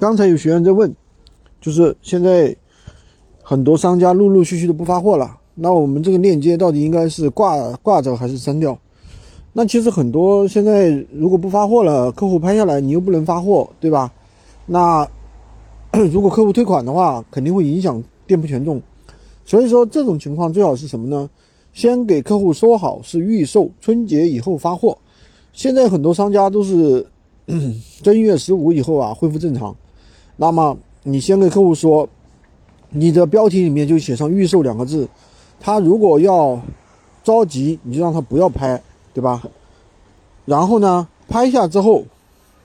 刚才有学员在问，就是现在很多商家陆陆续续的不发货了，那我们这个链接到底应该是挂挂着还是删掉？那其实很多现在如果不发货了，客户拍下来你又不能发货，对吧？那 如果客户退款的话，肯定会影响店铺权重。所以说这种情况最好是什么呢？先给客户说好是预售，春节以后发货。现在很多商家都是 正月十五以后啊恢复正常。那么你先给客户说，你的标题里面就写上“预售”两个字。他如果要着急，你就让他不要拍，对吧？然后呢，拍下之后，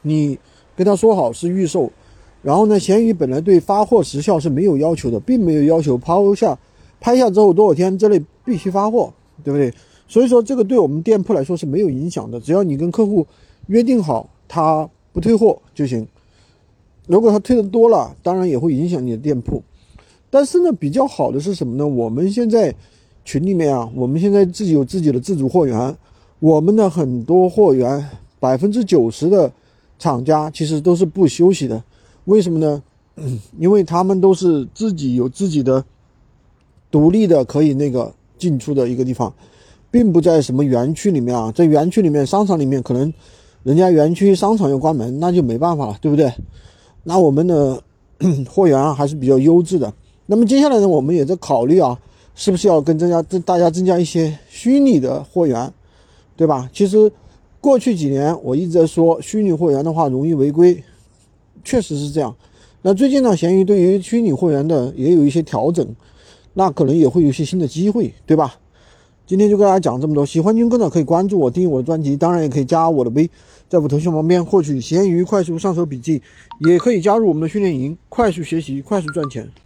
你跟他说好是预售。然后呢，闲鱼本来对发货时效是没有要求的，并没有要求抛下、拍下之后多少天之内必须发货，对不对？所以说这个对我们店铺来说是没有影响的，只要你跟客户约定好他不退货就行。如果他退的多了，当然也会影响你的店铺。但是呢，比较好的是什么呢？我们现在群里面啊，我们现在自己有自己的自主货源，我们的很多货源百分之九十的厂家其实都是不休息的。为什么呢？因为他们都是自己有自己的独立的可以那个进出的一个地方，并不在什么园区里面啊，在园区里面、商场里面，可能人家园区商场要关门，那就没办法了，对不对？那我们的 货源啊还是比较优质的。那么接下来呢，我们也在考虑啊，是不是要跟增加增大家增加一些虚拟的货源，对吧？其实过去几年我一直在说，虚拟货源的话容易违规，确实是这样。那最近呢，闲鱼对于虚拟货源的也有一些调整，那可能也会有一些新的机会，对吧？今天就跟大家讲这么多，喜欢军哥的可以关注我，订阅我的专辑，当然也可以加我的微，在我头像旁边获取闲鱼快速上手笔记，也可以加入我们的训练营，快速学习，快速赚钱。